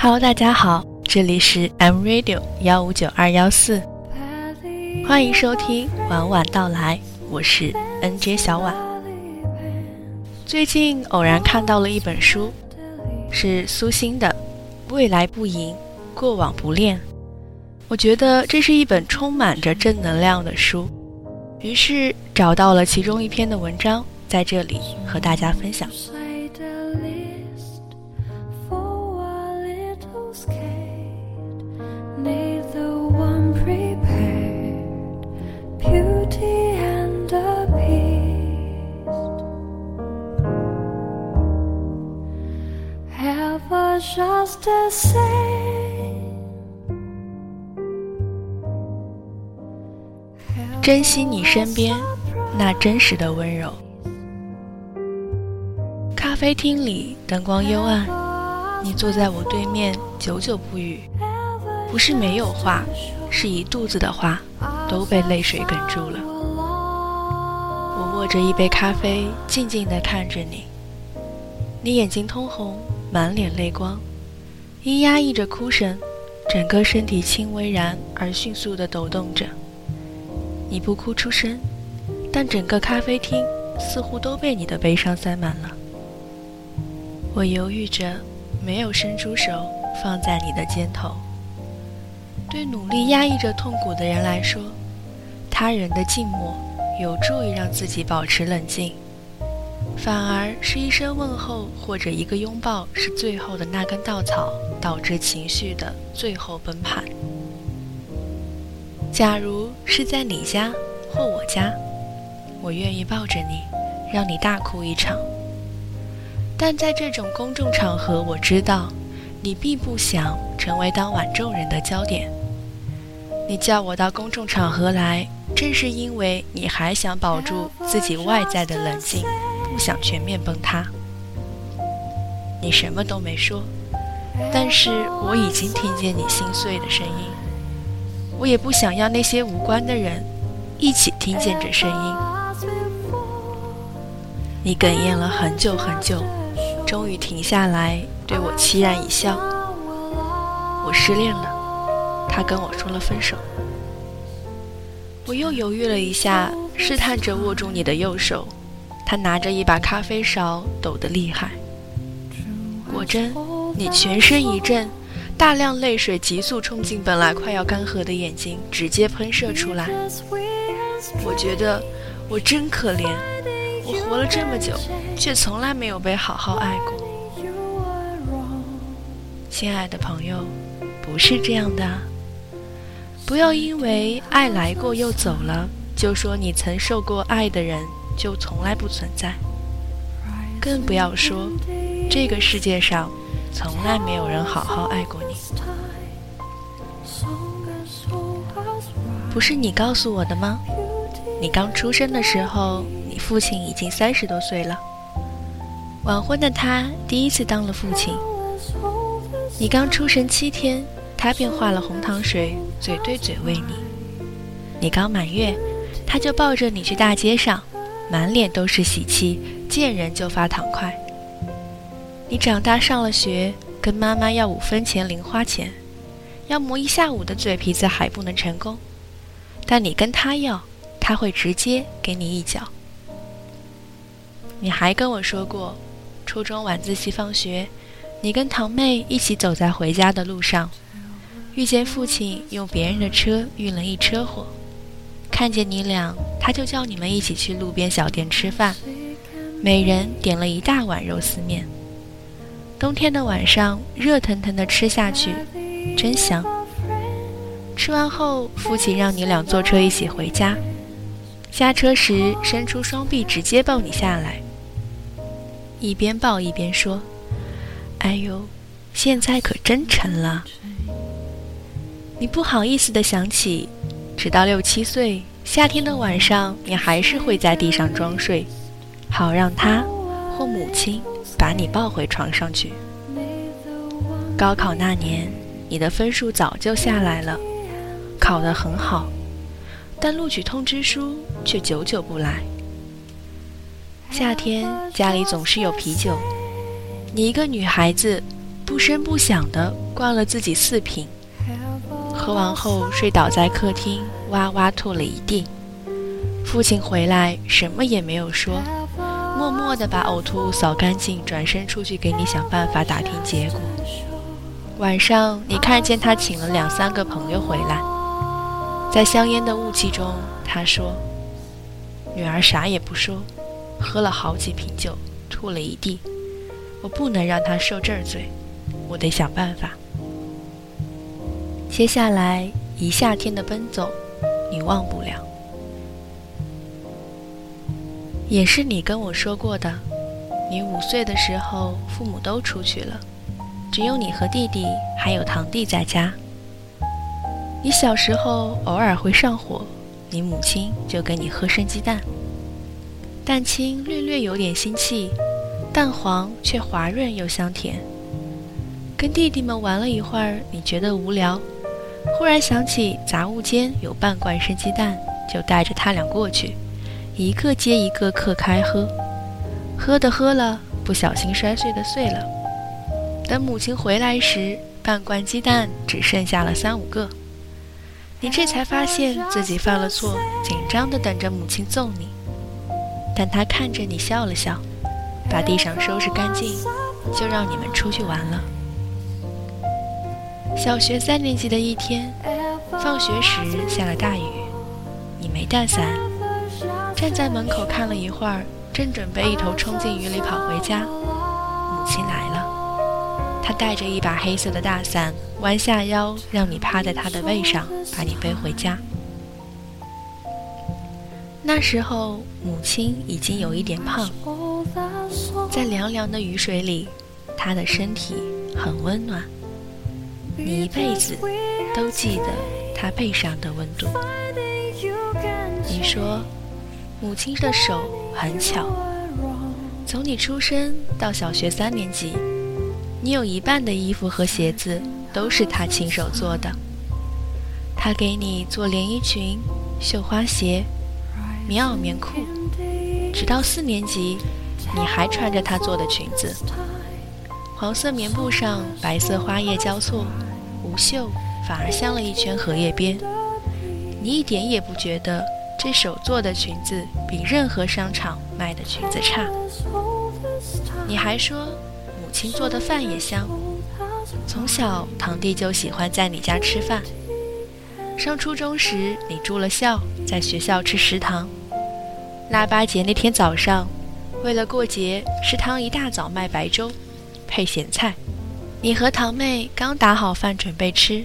Hello，大家好，这里是 M Radio 幺五九二幺四，欢迎收听晚晚到来，我是 NJ 小婉。最近偶然看到了一本书，是苏欣的《未来不迎，过往不恋》。我觉得这是一本充满着正能量的书，于是找到了其中一篇的文章，在这里和大家分享。珍惜你身边那真实的温柔。咖啡厅里灯光幽暗，你坐在我对面，久久不语。不是没有话，是一肚子的话都被泪水哽住了。我握着一杯咖啡，静静地看着你。你眼睛通红，满脸泪光，因压抑着哭声，整个身体轻微然而迅速地抖动着。你不哭出声，但整个咖啡厅似乎都被你的悲伤塞满了。我犹豫着，没有伸出手放在你的肩头。对努力压抑着痛苦的人来说，他人的静默有助于让自己保持冷静，反而是一声问候或者一个拥抱是最后的那根稻草，导致情绪的最后崩盘。假如是在你家或我家，我愿意抱着你，让你大哭一场。但在这种公众场合，我知道你并不想成为当晚众人的焦点。你叫我到公众场合来，正是因为你还想保住自己外在的冷静，不想全面崩塌。你什么都没说，但是我已经听见你心碎的声音。我也不想要那些无关的人一起听见这声音。你哽咽了很久很久，终于停下来，对我凄然一笑。我失恋了，他跟我说了分手。我又犹豫了一下，试探着握住你的右手，他拿着一把咖啡勺，抖得厉害。果真，你全身一震。大量泪水急速冲进本来快要干涸的眼睛，直接喷射出来。我觉得我真可怜，我活了这么久，却从来没有被好好爱过。亲爱的朋友，不是这样的。不要因为爱来过又走了，就说你曾受过爱的人就从来不存在。更不要说这个世界上。从来没有人好好爱过不是你告诉我的吗？你刚出生的时候，你父亲已经三十多岁了。晚婚的他第一次当了父亲。你刚出生七天，他便化了红糖水，嘴对嘴喂你。你刚满月，他就抱着你去大街上，满脸都是喜气，见人就发糖块。你长大上了学，跟妈妈要五分钱零花钱，要磨一下午的嘴皮子还不能成功，但你跟他要，他会直接给你一脚。你还跟我说过，初中晚自习放学，你跟堂妹一起走在回家的路上，遇见父亲用别人的车运了一车货，看见你俩，他就叫你们一起去路边小店吃饭，每人点了一大碗肉丝面。冬天的晚上，热腾腾的吃下去，真香。吃完后，父亲让你俩坐车一起回家。下车时，伸出双臂直接抱你下来，一边抱一边说：“哎呦，现在可真沉了。”你不好意思的想起，直到六七岁，夏天的晚上，你还是会在地上装睡，好让他或母亲把你抱回床上去。高考那年，你的分数早就下来了，考得很好，但录取通知书却久久不来。夏天家里总是有啤酒，你一个女孩子，不声不响地灌了自己四瓶，喝完后睡倒在客厅，哇哇吐了一地。父亲回来什么也没有说，默默地把呕吐物扫干净，转身出去给你想办法打听结果。晚上你看见他请了两三个朋友回来，在香烟的雾气中，他说：“女儿啥也不说。”喝了好几瓶酒，吐了一地。我不能让她受这儿罪，我得想办法。接下来一夏天的奔走，你忘不了。也是你跟我说过的，你五岁的时候，父母都出去了，只有你和弟弟还有堂弟在家。你小时候偶尔会上火，你母亲就给你喝生鸡蛋。蛋清略略有点腥气，蛋黄却滑润又香甜。跟弟弟们玩了一会儿，你觉得无聊，忽然想起杂物间有半罐生鸡蛋，就带着他俩过去，一个接一个嗑开喝。喝的喝了，不小心摔碎的碎了。等母亲回来时，半罐鸡蛋只剩下了三五个。你这才发现自己犯了错，紧张的等着母亲揍你。但他看着你笑了笑，把地上收拾干净，就让你们出去玩了。小学三年级的一天，放学时下了大雨，你没带伞，站在门口看了一会儿，正准备一头冲进雨里跑回家，母亲来了，他带着一把黑色的大伞，弯下腰让你趴在他的背上，把你背回家。那时候，母亲已经有一点胖，在凉凉的雨水里，她的身体很温暖。你一辈子都记得她背上的温度。你说，母亲的手很巧，从你出生到小学三年级，你有一半的衣服和鞋子都是她亲手做的。她给你做连衣裙、绣花鞋。棉袄、棉裤，直到四年级，你还穿着她做的裙子。黄色棉布上白色花叶交错，无袖，反而镶了一圈荷叶边。你一点也不觉得这手做的裙子比任何商场卖的裙子差。你还说亲做的饭也香。从小堂弟就喜欢在你家吃饭。上初中时，你住了校，在学校吃食堂。腊八节那天早上，为了过节，食堂一大早卖白粥，配咸菜。你和堂妹刚打好饭准备吃，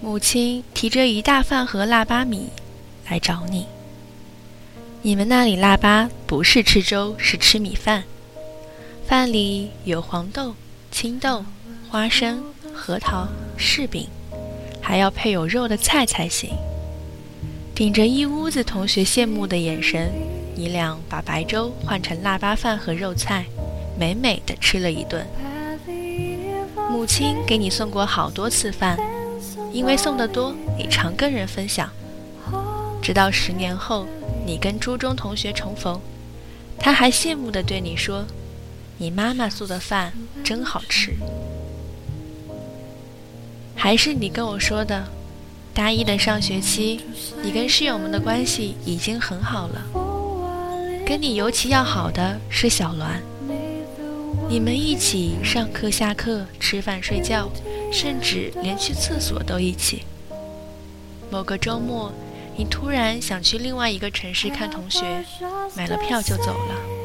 母亲提着一大饭盒腊八米来找你。你们那里腊八不是吃粥，是吃米饭，饭里有黄豆、青豆、花生、核桃、柿饼，还要配有肉的菜才行。顶着一屋子同学羡慕的眼神，你俩把白粥换成腊八饭和肉菜，美美的吃了一顿。母亲给你送过好多次饭，因为送的多，你常跟人分享。直到十年后，你跟初中同学重逢，他还羡慕的对你说：“你妈妈做的饭真好吃。”还是你跟我说的。大一的上学期，你跟室友们的关系已经很好了。跟你尤其要好的是小栾，你们一起上课、下课、吃饭、睡觉，甚至连去厕所都一起。某个周末，你突然想去另外一个城市看同学，买了票就走了。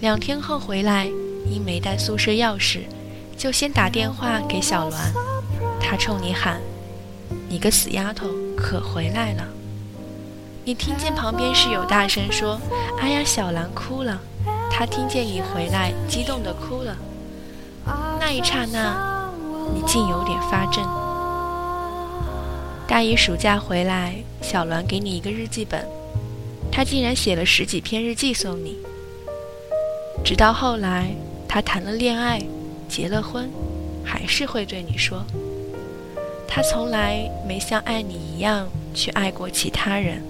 两天后回来，因没带宿舍钥匙，就先打电话给小栾，他冲你喊。你个死丫头，可回来了！你听见旁边室友大声说：“哎呀，小兰哭了。”他听见你回来，激动的哭了。那一刹那，你竟有点发怔。大一暑假回来，小栾给你一个日记本，他竟然写了十几篇日记送你。直到后来，他谈了恋爱，结了婚，还是会对你说。他从来没像爱你一样去爱过其他人。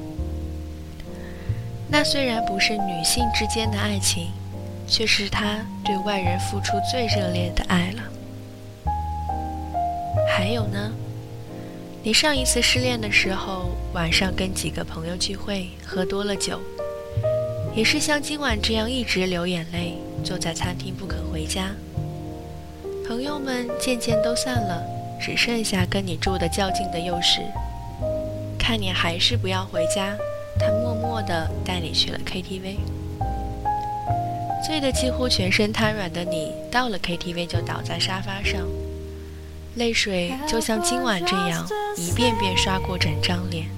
那虽然不是女性之间的爱情，却是他对外人付出最热烈的爱了。还有呢？你上一次失恋的时候，晚上跟几个朋友聚会，喝多了酒，也是像今晚这样一直流眼泪，坐在餐厅不肯回家。朋友们渐渐都散了，只剩下跟你住的较近的幼师。看你还是不要回家，他默默地带你去了 KTV。醉得几乎全身瘫软的你，到了 KTV 就倒在沙发上，泪水就像今晚这样一遍遍刷过整张脸。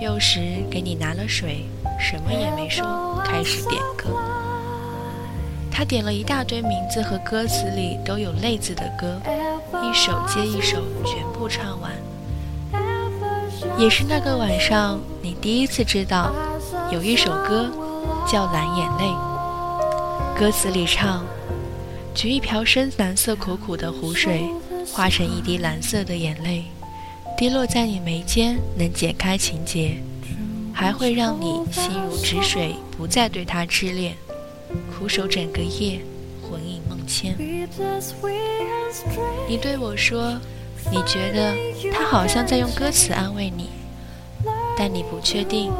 幼时给你拿了水，什么也没说，开始点歌。他点了一大堆名字和歌词里都有“泪”字的歌，一首接一首，全部唱完。也是那个晚上，你第一次知道，有一首歌叫《蓝眼泪》。歌词里唱：“举一瓢深蓝色苦苦的湖水，化成一滴蓝色的眼泪，滴落在你眉间，能解开情结，还会让你心如止水，不再对他痴恋。”苦守整个夜，魂萦梦牵。你对我说，你觉得他好像在用歌词安慰你，但你不确定，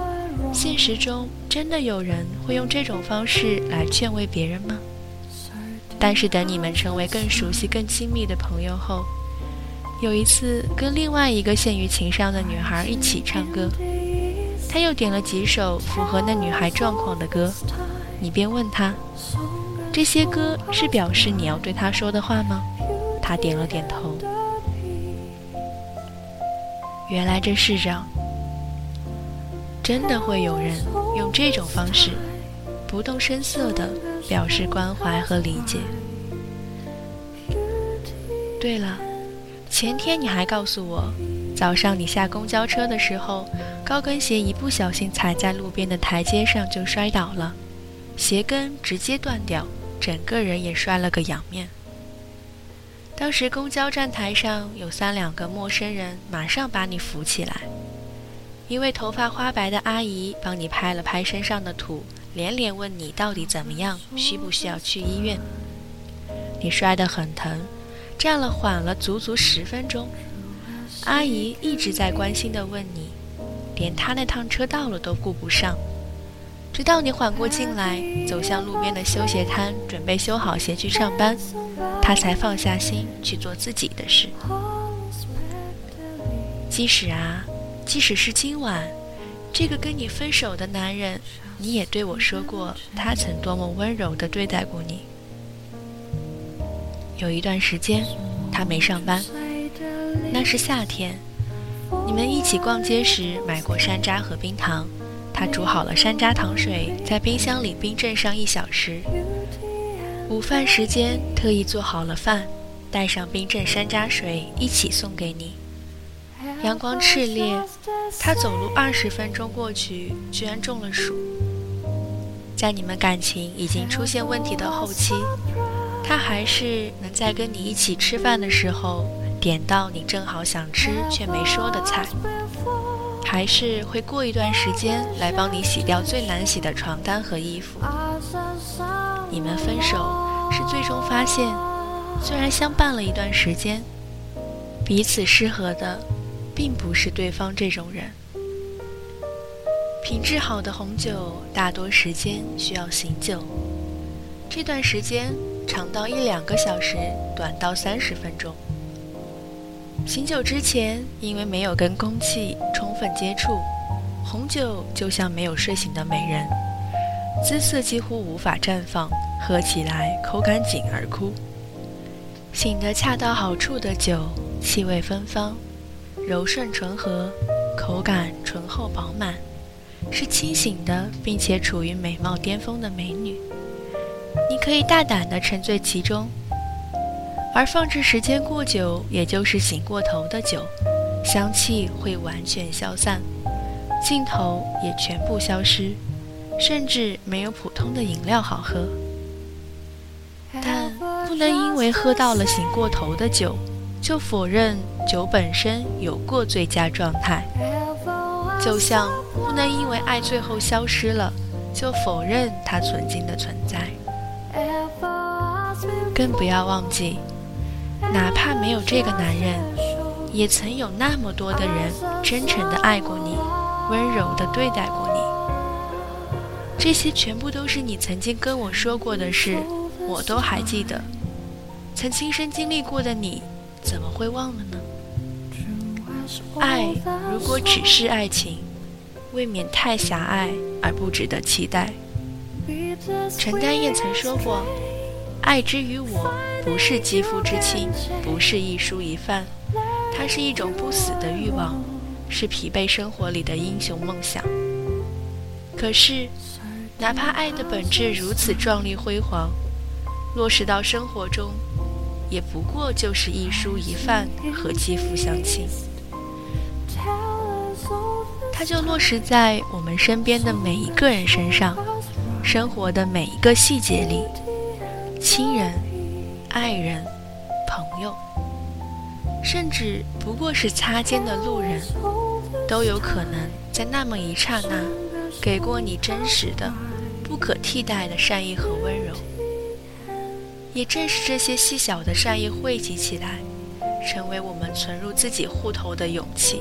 现实中真的有人会用这种方式来劝慰别人吗？但是等你们成为更熟悉、更亲密的朋友后，有一次跟另外一个陷于情伤的女孩一起唱歌，他又点了几首符合那女孩状况的歌。你便问他：“这些歌是表示你要对他说的话吗？”他点了点头。原来这世上真的会有人用这种方式，不动声色地表示关怀和理解。对了，前天你还告诉我，早上你下公交车的时候，高跟鞋一不小心踩在路边的台阶上就摔倒了。鞋跟直接断掉，整个人也摔了个仰面。当时公交站台上有三两个陌生人，马上把你扶起来。一位头发花白的阿姨帮你拍了拍身上的土，连连问你到底怎么样，需不需要去医院。你摔得很疼，站了缓了足足十分钟。阿姨一直在关心地问你，连她那趟车到了都顾不上。直到你缓过劲来，走向路边的修鞋摊，准备修好鞋去上班，他才放下心去做自己的事。即使啊，即使是今晚，这个跟你分手的男人，你也对我说过，他曾多么温柔地对待过你。有一段时间，他没上班，那是夏天，你们一起逛街时买过山楂和冰糖。他煮好了山楂糖水，在冰箱里冰镇上一小时。午饭时间，特意做好了饭，带上冰镇山楂水一起送给你。阳光炽烈，他走路二十分钟过去，居然中了暑。在你们感情已经出现问题的后期，他还是能在跟你一起吃饭的时候，点到你正好想吃却没说的菜。还是会过一段时间来帮你洗掉最难洗的床单和衣服。你们分手是最终发现，虽然相伴了一段时间，彼此适合的并不是对方这种人。品质好的红酒大多时间需要醒酒，这段时间长到一两个小时，短到三十分钟。醒酒之前，因为没有跟空气充分接触，红酒就像没有睡醒的美人，姿色几乎无法绽放，喝起来口感紧而枯。醒得恰到好处的酒，气味芬芳，柔顺醇和，口感醇厚饱满，是清醒的，并且处于美貌巅峰的美女，可以大胆地沉醉其中。而放置时间过久，也就是醒过头的酒，香气会完全消散，劲头也全部消失，甚至没有普通的饮料好喝。但不能因为喝到了醒过头的酒，就否认酒本身有过最佳状态，就像不能因为爱最后消失了，就否认它曾经的存在。更不要忘记，哪怕没有这个男人，也曾有那么多的人真诚的爱过你，温柔的对待过你。这些全部都是你曾经跟我说过的事，我都还记得。曾亲身经历过的你，怎么会忘了呢？爱如果只是爱情，未免太狭隘而不值得期待。陈丹燕曾说过。爱之于我，不是肌肤之亲，不是一蔬一饭，它是一种不死的欲望，是疲惫生活里的英雄梦想。可是，哪怕爱的本质如此壮丽辉煌，落实到生活中，也不过就是一蔬一饭和肌肤相亲。它就落实在我们身边的每一个人身上，生活的每一个细节里。亲人、爱人、朋友，甚至不过是擦肩的路人，都有可能在那么一刹那，给过你真实的、不可替代的善意和温柔。也正是这些细小的善意汇集起来，成为我们存入自己户头的勇气。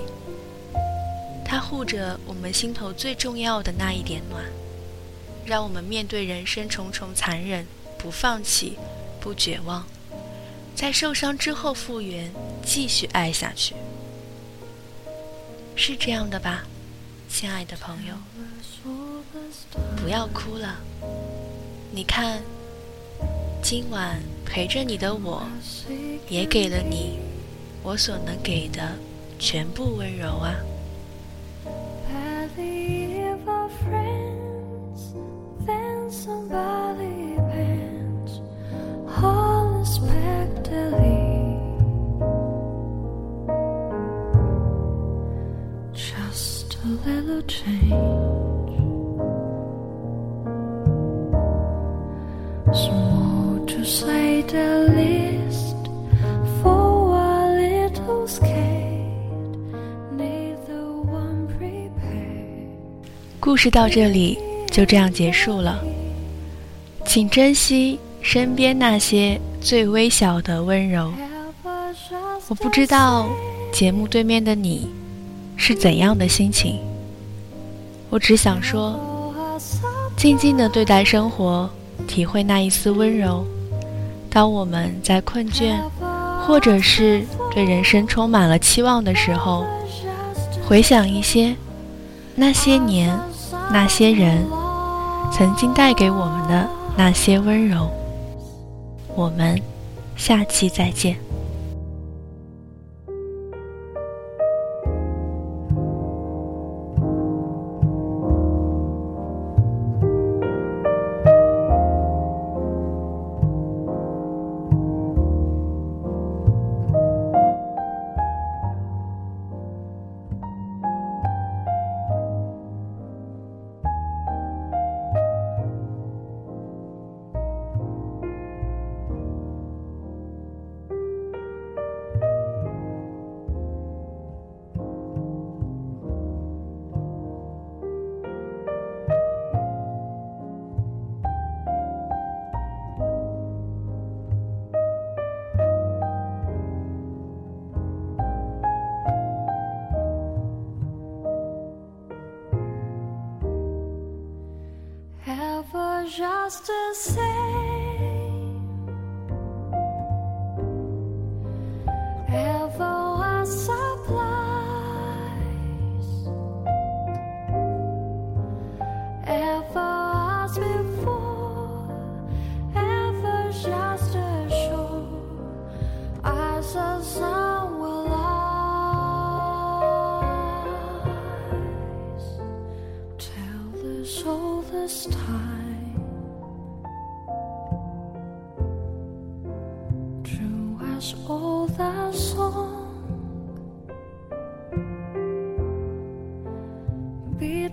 它护着我们心头最重要的那一点暖，让我们面对人生重重残忍。不放弃，不绝望，在受伤之后复原，继续爱下去，是这样的吧，亲爱的朋友？不要哭了，你看，今晚陪着你的我，也给了你我所能给的全部温柔啊。事到这里就这样结束了，请珍惜身边那些最微小的温柔。我不知道节目对面的你是怎样的心情，我只想说，静静的对待生活，体会那一丝温柔。当我们在困倦，或者是对人生充满了期望的时候，回想一些那些年。那些人曾经带给我们的那些温柔，我们下期再见。just to say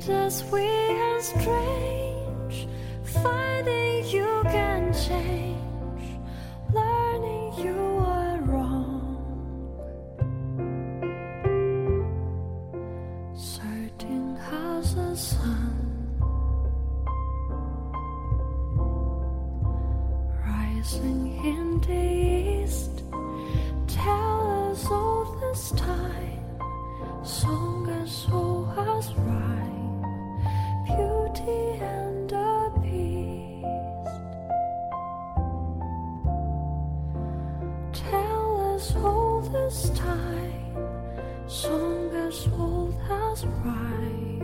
Just we are strange. Us all this time, song as old as rhyme.